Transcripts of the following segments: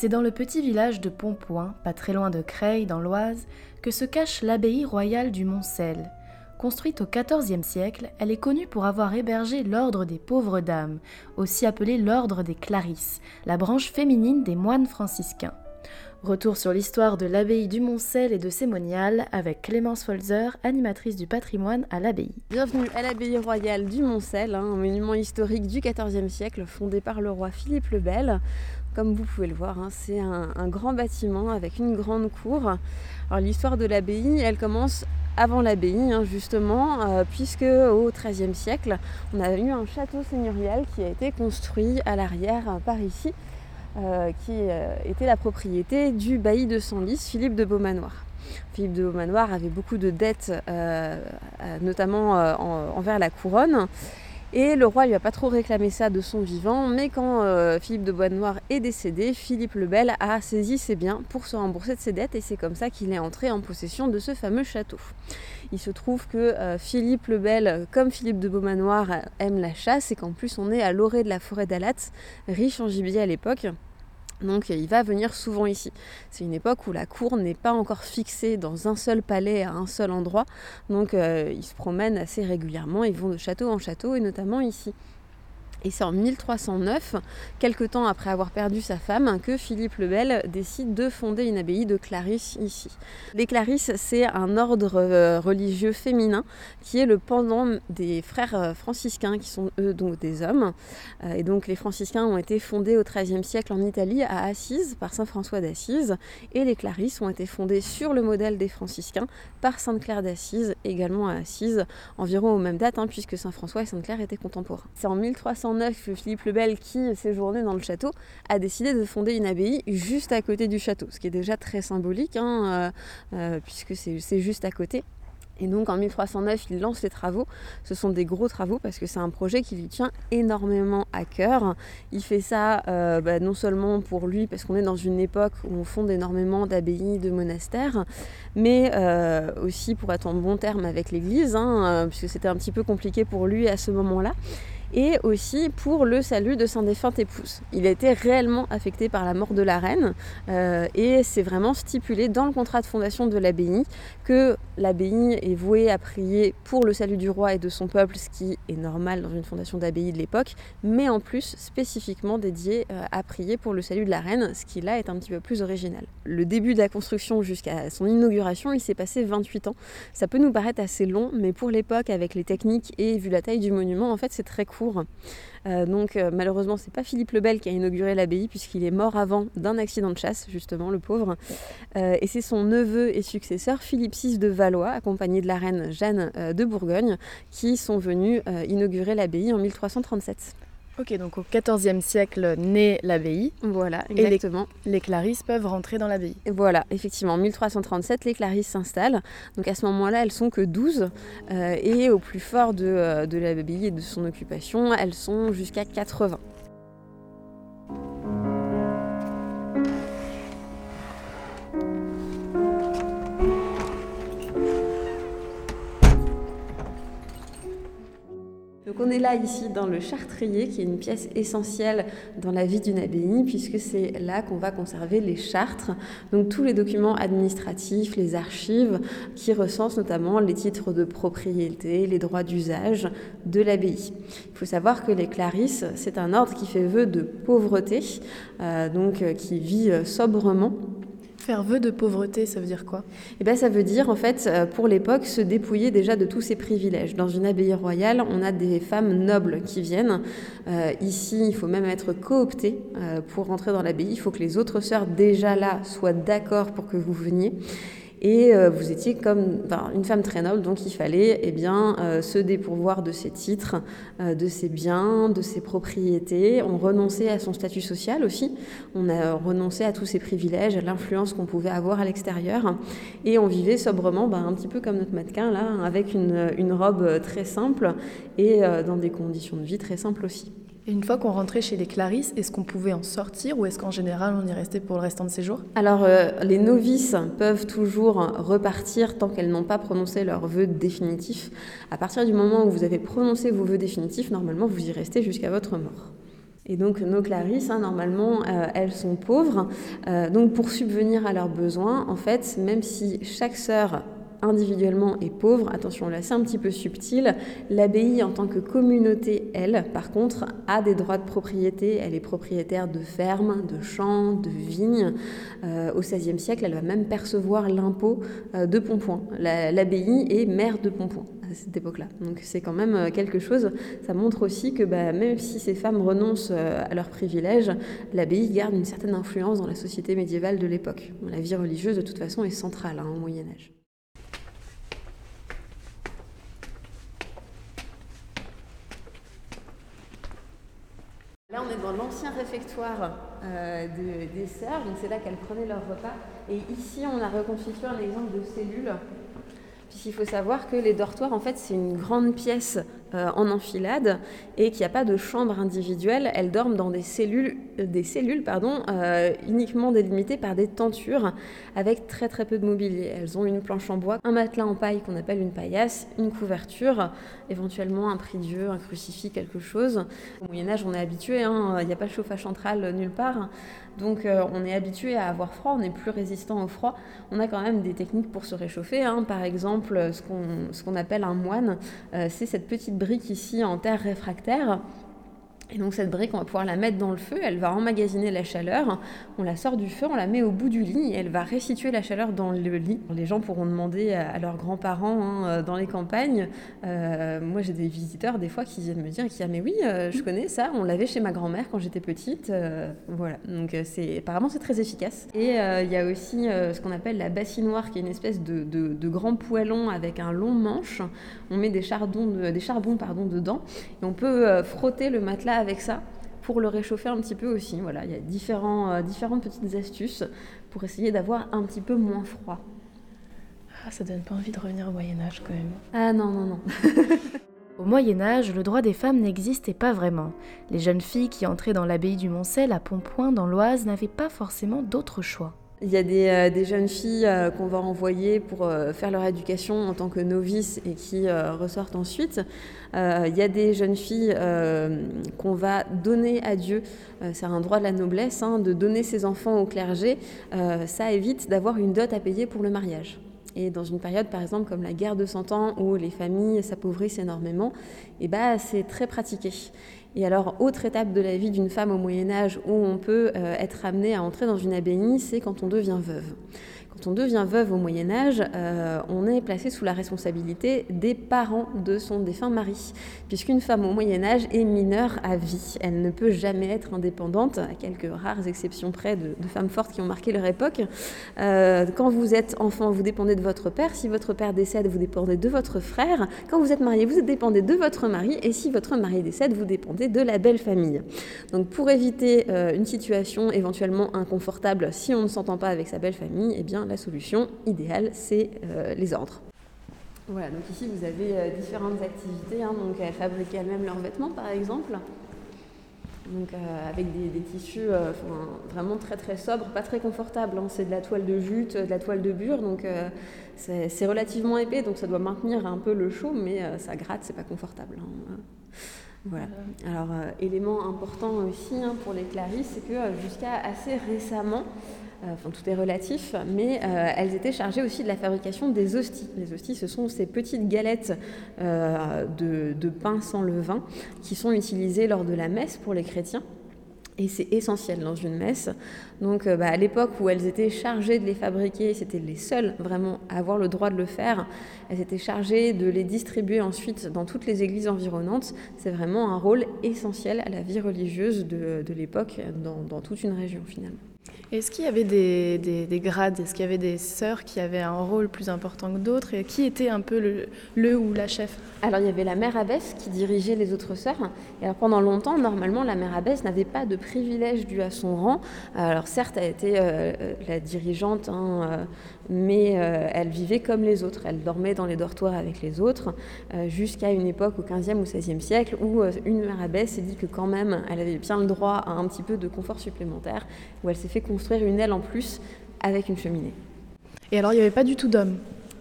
C'est dans le petit village de Pontpoint, pas très loin de Creil, dans l'Oise, que se cache l'abbaye royale du Montcel. Construite au XIVe siècle, elle est connue pour avoir hébergé l'ordre des pauvres dames, aussi appelé l'ordre des Clarisses, la branche féminine des moines franciscains. Retour sur l'histoire de l'abbaye du Montcel et de ses moniales avec Clémence Folzer, animatrice du patrimoine à l'abbaye. Bienvenue à l'abbaye royale du Montcel, hein, un monument historique du XIVe siècle fondé par le roi Philippe le Bel. Comme vous pouvez le voir, hein, c'est un, grand bâtiment avec une grande cour. Alors l'histoire de l'abbaye, elle commence avant l'abbaye, hein, justement, euh, puisque au XIIIe siècle, on a eu un château seigneurial qui a été construit à l'arrière euh, par ici, euh, qui était la propriété du bailli de Senlis, Philippe de Beaumanoir. Philippe de Beaumanoir avait beaucoup de dettes, notamment envers la couronne. Et le roi lui a pas trop réclamé ça de son vivant, mais quand euh, Philippe de Bois-Noir est décédé, Philippe le Bel a saisi ses biens pour se rembourser de ses dettes et c'est comme ça qu'il est entré en possession de ce fameux château. Il se trouve que euh, Philippe le Bel, comme Philippe de Beaumanoir, aime la chasse et qu'en plus on est à l'orée de la forêt d'Alat, riche en gibier à l'époque. Donc il va venir souvent ici. C'est une époque où la cour n'est pas encore fixée dans un seul palais à un seul endroit. Donc euh, ils se promènent assez régulièrement, ils vont de château en château et notamment ici. Et c'est en 1309, quelque temps après avoir perdu sa femme, que Philippe le Bel décide de fonder une abbaye de Clarisse ici. Les Clarisses, c'est un ordre euh, religieux féminin qui est le pendant des frères euh, franciscains, qui sont eux donc des hommes. Euh, et donc les franciscains ont été fondés au XIIIe siècle en Italie, à Assise, par saint François d'Assise. Et les Clarisses ont été fondées sur le modèle des franciscains par sainte Claire d'Assise, également à Assise, environ aux mêmes dates, hein, puisque saint François et sainte Claire étaient contemporains. C'est en 1300 Philippe le Bel, qui séjournait dans le château, a décidé de fonder une abbaye juste à côté du château, ce qui est déjà très symbolique, hein, euh, euh, puisque c'est juste à côté. Et donc en 1309, il lance les travaux. Ce sont des gros travaux parce que c'est un projet qui lui tient énormément à cœur. Il fait ça euh, bah, non seulement pour lui, parce qu'on est dans une époque où on fonde énormément d'abbayes, de monastères, mais aussi pour être en bon terme avec l'Église, hein, puisque c'était un petit peu compliqué pour lui à ce moment-là et aussi pour le salut de sa défunte épouse. Il a été réellement affecté par la mort de la reine euh, et c'est vraiment stipulé dans le contrat de fondation de l'abbaye que l'abbaye est vouée à prier pour le salut du roi et de son peuple, ce qui est normal dans une fondation d'abbaye de l'époque, mais en plus spécifiquement dédié euh, à prier pour le salut de la reine, ce qui là est un petit peu plus original. Le début de la construction jusqu'à son inauguration, il s'est passé 28 ans. Ça peut nous paraître assez long, mais pour l'époque, avec les techniques et vu la taille du monument, en fait c'est très euh, donc euh, malheureusement, c'est pas Philippe le Bel qui a inauguré l'abbaye puisqu'il est mort avant d'un accident de chasse, justement, le pauvre. Euh, et c'est son neveu et successeur Philippe VI de Valois, accompagné de la reine Jeanne de Bourgogne, qui sont venus inaugurer l'abbaye en 1337. Ok, donc au XIVe siècle naît l'abbaye. Voilà, exactement. Et les, Clarisses peuvent rentrer dans l'abbaye. Voilà, effectivement. En 1337, les Clarisses s'installent. Donc à ce moment-là, elles sont que 12. Euh, et au plus fort de, euh, de l'abbaye et de son occupation, elles sont jusqu'à 80. Donc on est là ici dans le chartrier, qui est une pièce essentielle dans la vie d'une abbaye, puisque c'est là qu'on va conserver les chartres, donc tous les documents administratifs, les archives, qui recensent notamment les titres de propriété, les droits d'usage de l'abbaye. Il faut savoir que les Clarisses, c'est un ordre qui fait vœu de pauvreté, euh, donc euh, qui vit euh, sobrement Faire vœu de pauvreté, ça veut dire quoi? Eh bien, ça veut dire, en fait, euh, pour l'époque, se dépouiller déjà de tous ses privilèges. Dans une abbaye royale, on a des femmes nobles qui viennent. Euh, ici, il faut même être coopté euh, pour rentrer dans l'abbaye. Il faut que les autres sœurs, déjà là, soient d'accord pour que vous veniez. Et euh, vous étiez comme une femme très noble, donc il fallait eh bien, euh, se dépourvoir de ses titres, euh, de ses biens, de ses propriétés. On renonçait à son statut social aussi. On a renoncé à tous ses privilèges, à l'influence qu'on pouvait avoir à l'extérieur. Et on vivait sobrement, bah, un petit peu comme notre mannequin, là, avec une, une robe très simple et dans des conditions de vie très simples aussi. Et une fois qu'on rentrait chez les Clarisses, est-ce qu'on pouvait en sortir ou est-ce qu'en général on y restait pour le restant de ses jours? Alors euh, les novices peuvent toujours repartir tant qu'elles n'ont pas prononcé leur vœu définitif. À partir du moment où vous avez prononcé vos vœux définitifs, normalement vous y restez jusqu'à votre mort. Et donc nos Clarisses, hein, normalement, elles sont pauvres. donc pour subvenir à leurs besoins, en fait, même si chaque sœur individuellement est pauvre, attention là c'est un petit peu subtil, l'abbaye en tant que communauté, elle, par contre, a des droits de propriété, elle est propriétaire de fermes, de champs, de vignes. Euh, au XVIe siècle, elle va même percevoir l'impôt euh, de Pompoint. L'abbaye est maire de Pompoint à cette époque-là. Donc c'est quand même euh, quelque chose, ça montre aussi que bah, même si ces femmes renoncent à leurs privilèges, l'abbaye garde une certaine influence dans la société médiévale de l'époque. La vie religieuse de toute façon est centrale hein, au Moyen Âge. Là, on est dans l'ancien réfectoire euh, des sœurs, donc c'est là qu'elles prenaient leur repas. Et ici, on a reconstitué un exemple de cellule, puisqu'il faut savoir que les dortoirs, en fait, c'est une grande pièce euh, en enfilade et qu'il n'y a pas de chambre individuelle. Elles dorment dans des cellules, euh, des cellules pardon, euh, uniquement délimitées par des tentures avec très très peu de mobilier. Elles ont une planche en bois, un matelas en paille qu'on appelle une paillasse, une couverture, éventuellement un prie-dieu, un crucifix, quelque chose. Au Moyen-Âge, on est habitué, hein, il n'y a pas de chauffage central nulle part. Donc on est habitué à avoir froid, on est plus résistant au froid. On a quand même des techniques pour se réchauffer. Hein. Par exemple, ce qu'on appelle un moine, c'est cette petite brique ici en terre réfractaire et donc cette brique, on va pouvoir la mettre dans le feu, elle va emmagasiner la chaleur, on la sort du feu, on la met au bout du lit et elle va restituer la chaleur dans le lit. Les gens pourront demander à leurs grands-parents hein, euh, dans les campagnes. Euh, moi j'ai des visiteurs des fois qui viennent me dire qui ah mais oui euh, je connais ça, on l'avait chez ma grand-mère quand j'étais petite. voilà, donc c'est apparemment c'est très efficace. Et il y a aussi ce qu'on appelle la bassinoire qui est une espèce de, grand poêlon avec un long manche. On met des, charbons, des charbons dedans et on peut frotter le matelas avec ça pour le réchauffer un petit peu aussi. Voilà, il y a différents, euh, différentes petites astuces pour essayer d'avoir un petit peu moins froid. Ah, ça donne pas envie de revenir au Moyen Âge quand même. Ah non, non, non. Au Moyen Âge, le droit des femmes n'existait pas vraiment. Les jeunes filles qui entraient dans l'abbaye du Moncel à Pontpoint dans l'Oise n'avaient pas forcément d'autre choix. Il y a des, euh, jeunes filles euh, qu'on va envoyer pour euh, faire leur éducation en tant que novices et qui ressortent ensuite. il y a des jeunes filles qu'on va donner à Dieu. c'est un droit de la noblesse hein, de donner ses enfants au clergé. ça évite d'avoir une dot à payer pour le mariage. Et dans une période, par exemple, comme la guerre de Cent Ans, où les familles s'appauvrissent énormément, eh ben, c'est très pratiqué. Et alors, autre étape de la vie d'une femme au Moyen Âge où on peut euh, être amené à entrer dans une abbaye, c'est quand on devient veuve. Quand on devient veuve au Moyen Âge, euh, on est placé sous la responsabilité des parents de son défunt mari, puisqu'une femme au Moyen Âge est mineure à vie. Elle ne peut jamais être indépendante, à quelques rares exceptions près de, femmes fortes qui ont marqué leur époque. Euh, quand vous êtes enfant, vous dépendez de votre père. Si votre père décède, vous dépendez de votre frère. Quand vous êtes marié, vous dépendez de votre mari. Et si votre mari décède, vous dépendez de la belle famille. Donc pour éviter euh, une situation éventuellement inconfortable si on ne s'entend pas avec sa belle famille, eh bien la solution idéale, c'est euh, les ordres. Voilà, donc ici vous avez euh, différentes activités. Hein, donc elles fabriquent elles-mêmes leurs vêtements par exemple. Donc euh, avec des, tissus vraiment très très sobres, pas très confortables. Hein. C'est de la toile de jute, de la toile de bure, donc c'est relativement épais, donc ça doit maintenir un peu le chaud, mais ça gratte, c'est pas confortable. Hein. Voilà. Alors élément important aussi pour les clarisses, c'est que jusqu'à assez récemment, euh, enfin tout est relatif, mais euh, elles étaient chargées aussi de la fabrication des hosties. Les hosties, ce sont ces petites galettes euh, de, pain sans levain qui sont utilisées lors de la messe pour les chrétiens. Et c'est essentiel dans une messe. Donc bah, à l'époque où elles étaient chargées de les fabriquer, c'était les seules vraiment à avoir le droit de le faire. Elles étaient chargées de les distribuer ensuite dans toutes les églises environnantes. C'est vraiment un rôle essentiel à la vie religieuse de, l'époque dans toute une région finalement. Est-ce qu'il y avait des, grades? Est-ce qu'il y avait des sœurs qui avaient un rôle plus important que d'autres? Qui était un peu le, le, ou la chef? Alors il y avait la mère abbesse qui dirigeait les autres sœurs. Alors pendant longtemps, normalement, la mère abbesse n'avait pas de privilège dû à son rang. Alors certes, elle était euh, la dirigeante, hein, euh, mais euh, elle vivait comme les autres. Elle dormait dans les dortoirs avec les autres, jusqu'à une époque au 15e ou 16e siècle où une mère abbesse s'est dit que quand même, elle avait bien le droit à un petit peu de confort supplémentaire, où elle s'est fait construire une aile en plus avec une cheminée. Et alors, il n'y avait pas du tout d'hommes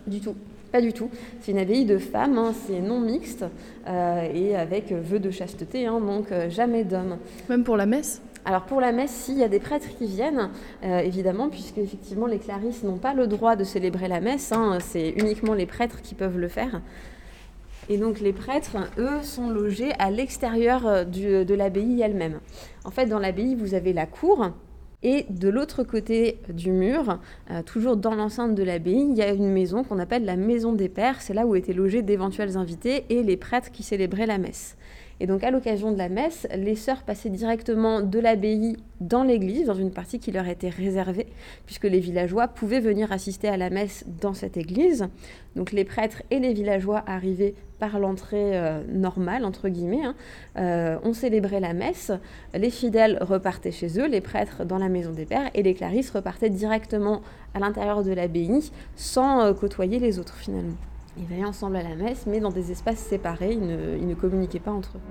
Du tout. Pas du tout. C'est une abbaye de femmes, hein, c'est non mixte et avec vœu de chasteté, hein, donc jamais d'hommes. Même pour la messe? Alors pour la messe, s'il y a des prêtres qui viennent, évidemment, puisque effectivement les clarisses n'ont pas le droit de célébrer la messe, hein, c'est uniquement les prêtres qui peuvent le faire. Et donc les prêtres, eux, sont logés à l'extérieur euh, de l'abbaye elle-même. En fait, dans l'abbaye, vous avez la cour. Et de l'autre côté du mur, euh, toujours dans l'enceinte de l'abbaye, il y a une maison qu'on appelle la maison des pères. C'est là où étaient logés d'éventuels invités et les prêtres qui célébraient la messe. Et donc à l'occasion de la messe, les sœurs passaient directement de l'abbaye dans l'église, dans une partie qui leur était réservée, puisque les villageois pouvaient venir assister à la messe dans cette église. Donc les prêtres et les villageois arrivaient par l'entrée euh, normale, entre guillemets, hein, euh, on célébrait la messe, les fidèles repartaient chez eux, les prêtres dans la maison des pères, et les clarisses repartaient directement à l'intérieur de l'abbaye sans euh, côtoyer les autres finalement. Ils veillaient ensemble à la messe, mais dans des espaces séparés, ils ne, communiquaient pas entre eux.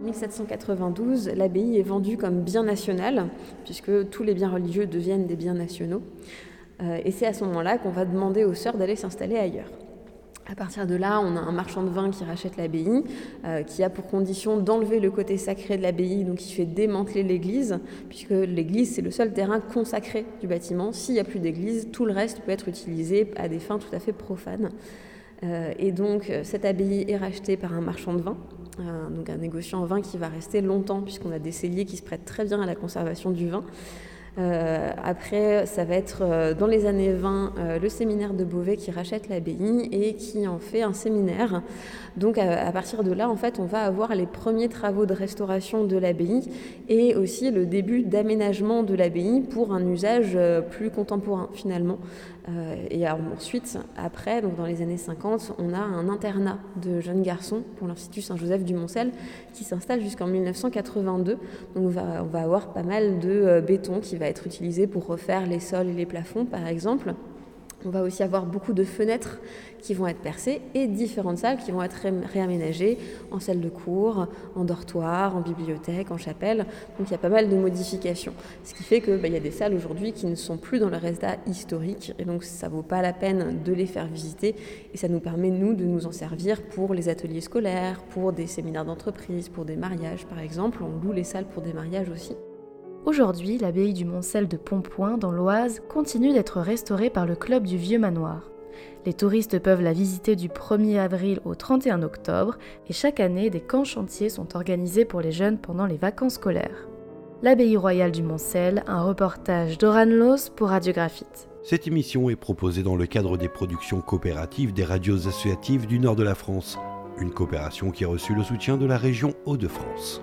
En 1792, l'abbaye est vendue comme bien national, puisque tous les biens religieux deviennent des biens nationaux. Euh, et c'est à ce moment-là qu'on va demander aux sœurs d'aller s'installer ailleurs. À partir de là, on a un marchand de vin qui rachète l'abbaye, euh, qui a pour condition d'enlever le côté sacré de l'abbaye, donc il fait démanteler l'église, puisque l'église c'est le seul terrain consacré du bâtiment. S'il n'y a plus d'église, tout le reste peut être utilisé à des fins tout à fait profanes. Euh, et donc cette abbaye est rachetée par un marchand de vin, euh, donc un négociant en vin qui va rester longtemps, puisqu'on a des celliers qui se prêtent très bien à la conservation du vin. Euh, après, ça va être euh, dans les années 20 euh, le séminaire de Beauvais qui rachète l'abbaye et qui en fait un séminaire. Donc à, partir de là, on va avoir les premiers travaux de restauration de l'abbaye et aussi le début d'aménagement de l'abbaye pour un usage plus contemporain finalement. Et ensuite, après, donc dans les années 50, on a un internat de jeunes garçons pour l'Institut Saint-Joseph du Moncel qui s'installe jusqu'en 1982. Donc on va, on va avoir pas mal de béton qui va être utilisé pour refaire les sols et les plafonds, par exemple. On va aussi avoir beaucoup de fenêtres qui vont être percées et différentes salles qui vont être réaménagées en salle de cours, en dortoir, en bibliothèque, en chapelle. Donc il y a pas mal de modifications. Ce qui fait qu'il bah, y a des salles aujourd'hui qui ne sont plus dans leur état historique et donc ça vaut pas la peine de les faire visiter et ça nous permet, nous, de nous en servir pour les ateliers scolaires, pour des séminaires d'entreprise, pour des mariages par exemple. On loue les salles pour des mariages aussi. Aujourd'hui, l'abbaye du Montcel de Pontpoint, dans l'Oise, continue d'être restaurée par le club du Vieux Manoir. Les touristes peuvent la visiter du 1er avril au 31 octobre et chaque année, des camps chantiers sont organisés pour les jeunes pendant les vacances scolaires. L'abbaye royale du Montcel, un reportage d'Oran Los pour Radiographite. Cette émission est proposée dans le cadre des productions coopératives des radios associatives du nord de la France, une coopération qui a reçu le soutien de la région Hauts-de-France.